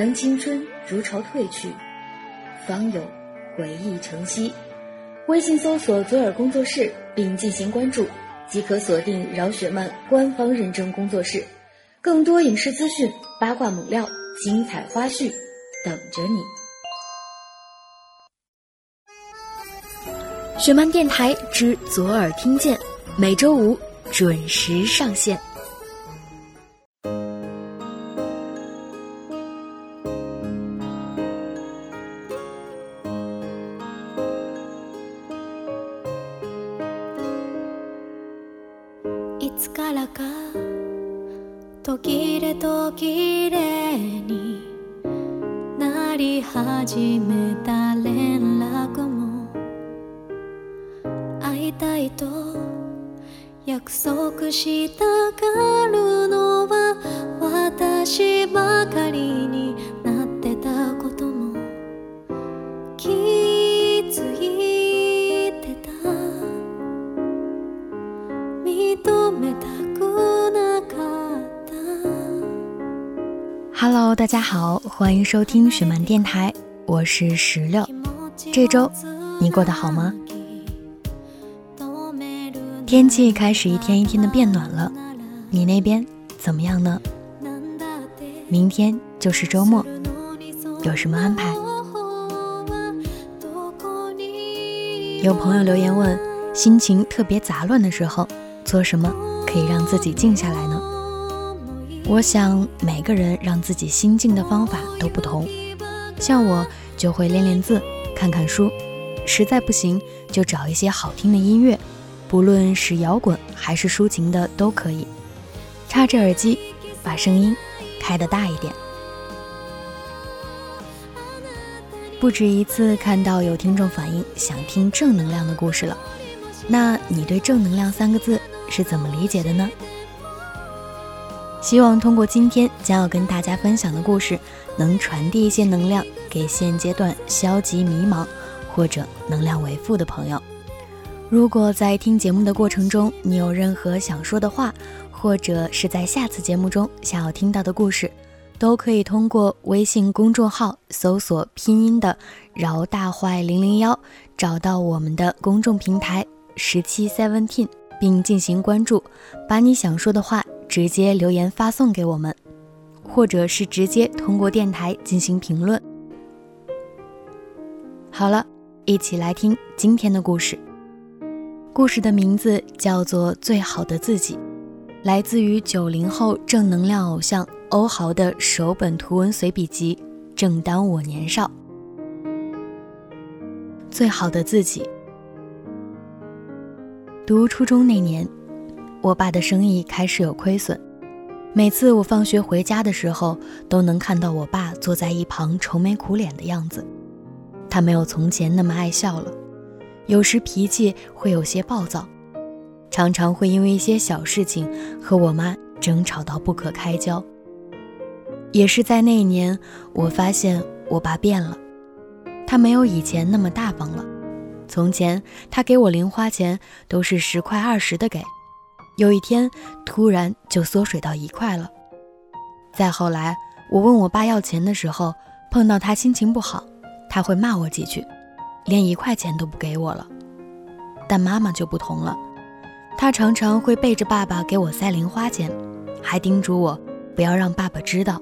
当青春如潮退去，方有回忆成昔。微信搜索“左耳工作室”并进行关注，即可锁定饶雪漫官方认证工作室，更多影视资讯、八卦猛料、精彩花絮等着你。雪漫电台之左耳听见，每周五准时上线。り始めた連絡も。会いたいと約束したがるのは私ばかりになってたことも。気づいてた。認めた Hello，大家好，欢迎收听雪漫电台，我是石榴。这周你过得好吗？天气开始一天一天的变暖了，你那边怎么样呢？明天就是周末，有什么安排？有朋友留言问，心情特别杂乱的时候，做什么可以让自己静下来呢？我想每个人让自己心静的方法都不同，像我就会练练字、看看书，实在不行就找一些好听的音乐，不论是摇滚还是抒情的都可以。插着耳机，把声音开得大一点。不止一次看到有听众反映想听正能量的故事了，那你对“正能量”三个字是怎么理解的呢？希望通过今天将要跟大家分享的故事，能传递一些能量给现阶段消极迷茫或者能量为负的朋友。如果在听节目的过程中，你有任何想说的话，或者是在下次节目中想要听到的故事，都可以通过微信公众号搜索拼音的“饶大坏零零幺”，找到我们的公众平台十七 seventeen，并进行关注，把你想说的话。直接留言发送给我们，或者是直接通过电台进行评论。好了，一起来听今天的故事。故事的名字叫做《最好的自己》，来自于九零后正能量偶像欧豪的首本图文随笔集《正当我年少》。最好的自己，读初中那年。我爸的生意开始有亏损，每次我放学回家的时候，都能看到我爸坐在一旁愁眉苦脸的样子。他没有从前那么爱笑了，有时脾气会有些暴躁，常常会因为一些小事情和我妈争吵到不可开交。也是在那一年，我发现我爸变了，他没有以前那么大方了。从前他给我零花钱都是十块二十的给。有一天，突然就缩水到一块了。再后来，我问我爸要钱的时候，碰到他心情不好，他会骂我几句，连一块钱都不给我了。但妈妈就不同了，她常常会背着爸爸给我塞零花钱，还叮嘱我不要让爸爸知道。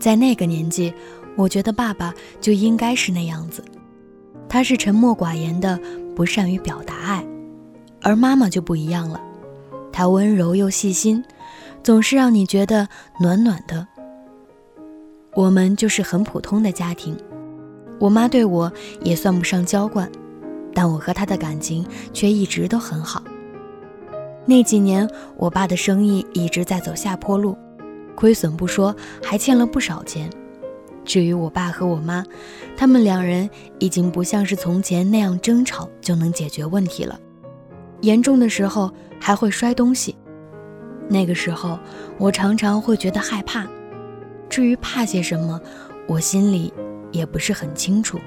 在那个年纪，我觉得爸爸就应该是那样子，他是沉默寡言的，不善于表达爱，而妈妈就不一样了。他温柔又细心，总是让你觉得暖暖的。我们就是很普通的家庭，我妈对我也算不上娇惯，但我和她的感情却一直都很好。那几年，我爸的生意一直在走下坡路，亏损不说，还欠了不少钱。至于我爸和我妈，他们两人已经不像是从前那样争吵就能解决问题了。严重的时候还会摔东西，那个时候我常常会觉得害怕。至于怕些什么，我心里也不是很清楚。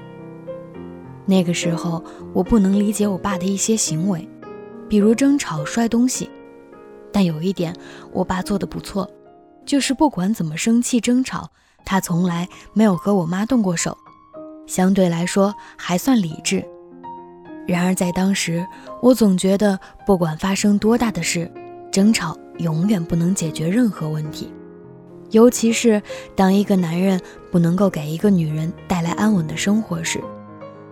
那个时候我不能理解我爸的一些行为，比如争吵摔东西。但有一点我爸做的不错，就是不管怎么生气争吵，他从来没有和我妈动过手，相对来说还算理智。然而在当时，我总觉得不管发生多大的事，争吵永远不能解决任何问题，尤其是当一个男人不能够给一个女人带来安稳的生活时，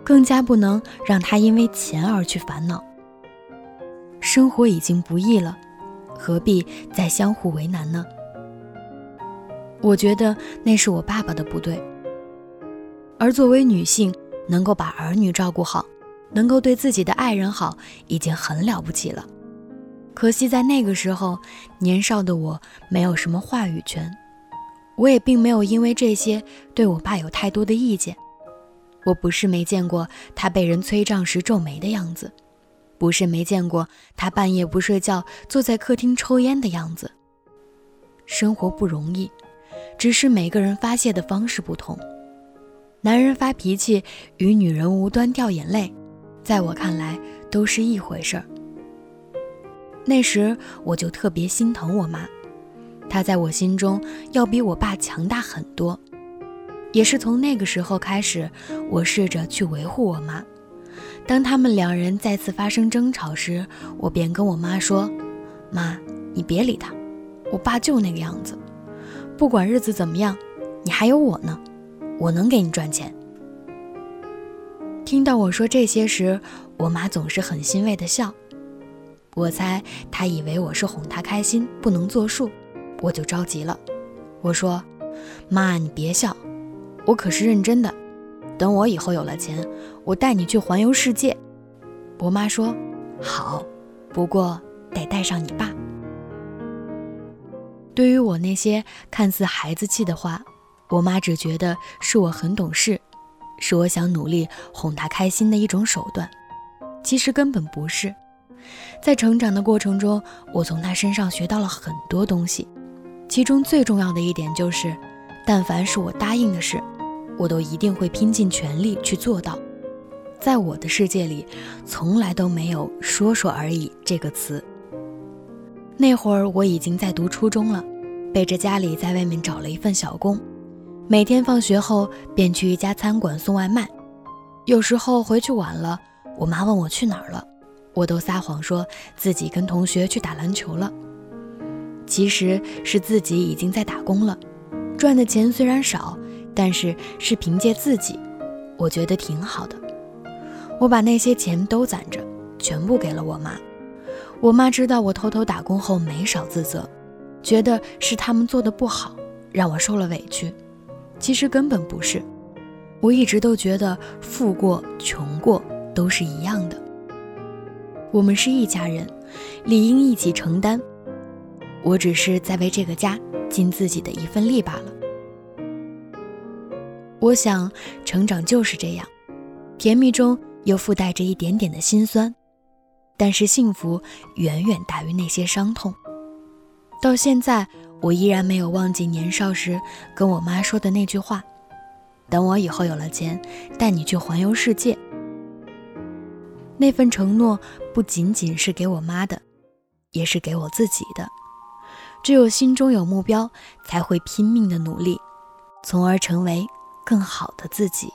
更加不能让她因为钱而去烦恼。生活已经不易了，何必再相互为难呢？我觉得那是我爸爸的不对。而作为女性，能够把儿女照顾好，能够对自己的爱人好，已经很了不起了。可惜在那个时候，年少的我没有什么话语权，我也并没有因为这些对我爸有太多的意见。我不是没见过他被人催账时皱眉的样子，不是没见过他半夜不睡觉坐在客厅抽烟的样子。生活不容易。只是每个人发泄的方式不同，男人发脾气与女人无端掉眼泪，在我看来都是一回事儿。那时我就特别心疼我妈，她在我心中要比我爸强大很多。也是从那个时候开始，我试着去维护我妈。当他们两人再次发生争吵时，我便跟我妈说：“妈，你别理他，我爸就那个样子。”不管日子怎么样，你还有我呢，我能给你赚钱。听到我说这些时，我妈总是很欣慰的笑。我猜她以为我是哄她开心，不能作数，我就着急了。我说：“妈，你别笑，我可是认真的。等我以后有了钱，我带你去环游世界。”我妈说：“好，不过得带上你爸。”对于我那些看似孩子气的话，我妈只觉得是我很懂事，是我想努力哄她开心的一种手段。其实根本不是。在成长的过程中，我从她身上学到了很多东西，其中最重要的一点就是，但凡是我答应的事，我都一定会拼尽全力去做到。在我的世界里，从来都没有“说说而已”这个词。那会儿我已经在读初中了，背着家里在外面找了一份小工，每天放学后便去一家餐馆送外卖。有时候回去晚了，我妈问我去哪儿了，我都撒谎说自己跟同学去打篮球了。其实是自己已经在打工了，赚的钱虽然少，但是是凭借自己，我觉得挺好的。我把那些钱都攒着，全部给了我妈。我妈知道我偷偷打工后没少自责，觉得是他们做的不好，让我受了委屈。其实根本不是，我一直都觉得富过穷过都是一样的。我们是一家人，理应一起承担。我只是在为这个家尽自己的一份力罢了。我想，成长就是这样，甜蜜中又附带着一点点的心酸。但是幸福远远大于那些伤痛。到现在，我依然没有忘记年少时跟我妈说的那句话：“等我以后有了钱，带你去环游世界。”那份承诺不仅仅是给我妈的，也是给我自己的。只有心中有目标，才会拼命的努力，从而成为更好的自己。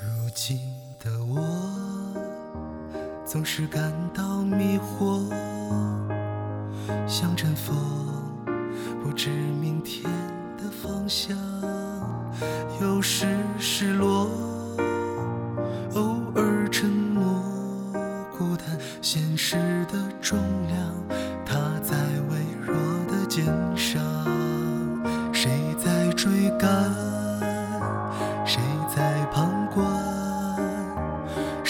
如今总是感到迷惑，像阵风，不知明天的方向。有时失落，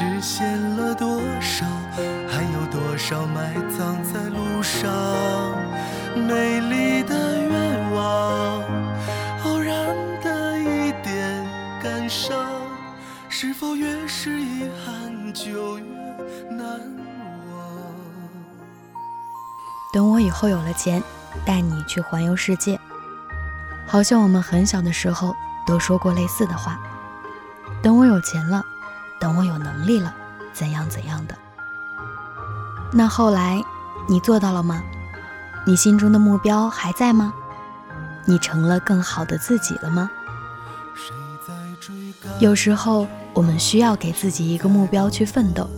实现了多少？还有多少埋葬在路上？美丽的愿望，偶然的一点感伤。是否越是遗憾，就越难忘？等我以后有了钱，带你去环游世界。好像我们很小的时候都说过类似的话。等我有钱了，等我有能力了，怎样怎样的。那后来，你做到了吗？你心中的目标还在吗？你成了更好的自己了吗？有时候，我们需要给自己一个目标去奋斗，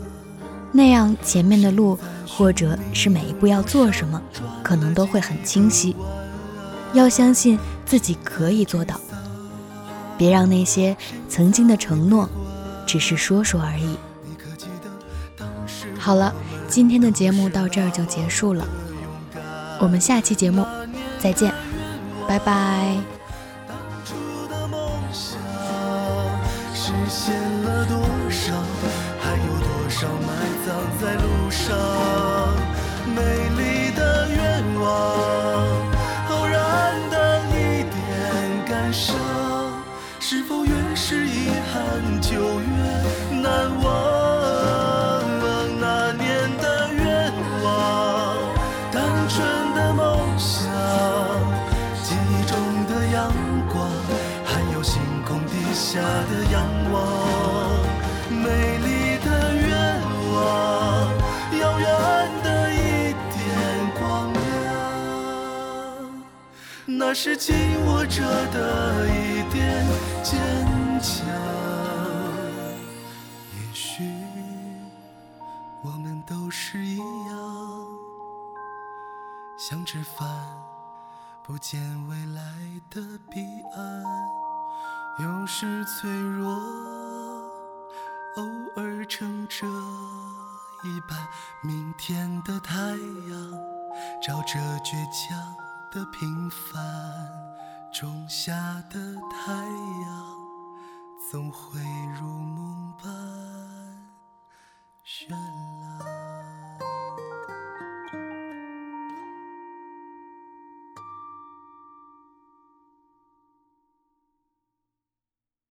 那样前面的路，或者是每一步要做什么，可能都会很清晰。要相信自己可以做到。别让那些曾经的承诺，只是说说而已。好了，今天的节目到这儿就结束了，我们下期节目再见，拜拜。是紧握着的一点坚强。也许我们都是一样，像只帆，不见未来的彼岸，有时脆弱，偶尔撑着一半。明天的太阳，照着倔强的平凡，种下的太阳，总会如梦般绚烂。